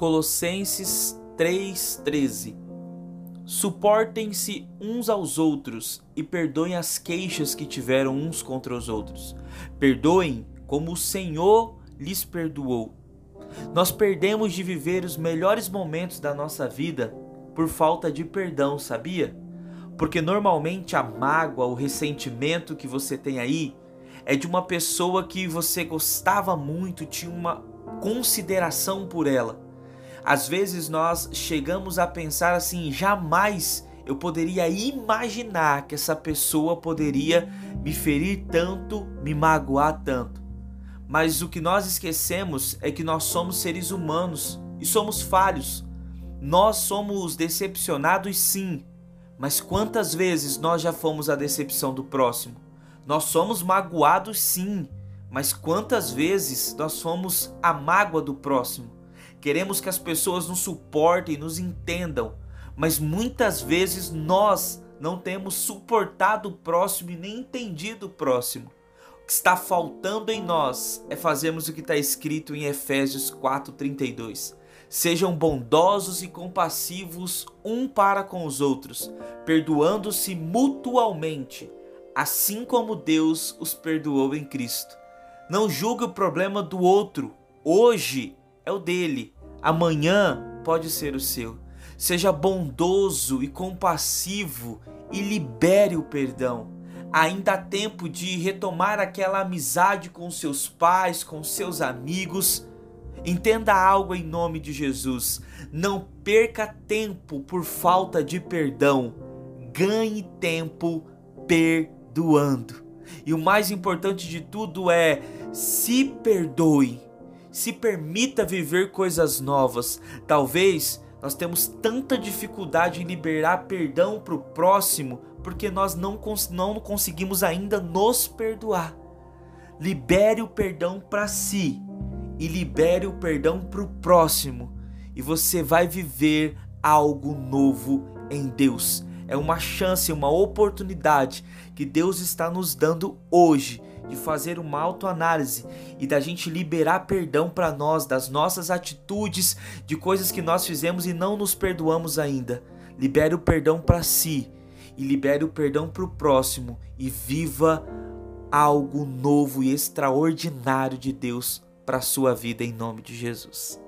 Colossenses 3:13 Suportem-se uns aos outros e perdoem as queixas que tiveram uns contra os outros. Perdoem como o Senhor lhes perdoou. Nós perdemos de viver os melhores momentos da nossa vida por falta de perdão, sabia? Porque normalmente a mágoa, o ressentimento que você tem aí é de uma pessoa que você gostava muito, tinha uma consideração por ela. Às vezes nós chegamos a pensar assim: jamais eu poderia imaginar que essa pessoa poderia me ferir tanto, me magoar tanto. Mas o que nós esquecemos é que nós somos seres humanos e somos falhos. Nós somos decepcionados, sim, mas quantas vezes nós já fomos a decepção do próximo? Nós somos magoados, sim, mas quantas vezes nós fomos a mágoa do próximo? Queremos que as pessoas nos suportem, nos entendam, mas muitas vezes nós não temos suportado o próximo e nem entendido o próximo. O que está faltando em nós é fazermos o que está escrito em Efésios 4,32. Sejam bondosos e compassivos um para com os outros, perdoando-se mutualmente, assim como Deus os perdoou em Cristo. Não julgue o problema do outro. Hoje é o dele, amanhã pode ser o seu. Seja bondoso e compassivo e libere o perdão. Ainda há tempo de retomar aquela amizade com seus pais, com seus amigos. Entenda algo em nome de Jesus. Não perca tempo por falta de perdão. Ganhe tempo perdoando. E o mais importante de tudo é se perdoe se permita viver coisas novas. Talvez nós temos tanta dificuldade em liberar perdão para o próximo porque nós não, cons não conseguimos ainda nos perdoar. Libere o perdão para si e libere o perdão para o próximo, e você vai viver algo novo em Deus. É uma chance, uma oportunidade que Deus está nos dando hoje de fazer uma autoanálise e da gente liberar perdão para nós das nossas atitudes, de coisas que nós fizemos e não nos perdoamos ainda. Libere o perdão para si e libere o perdão para o próximo e viva algo novo e extraordinário de Deus para sua vida em nome de Jesus.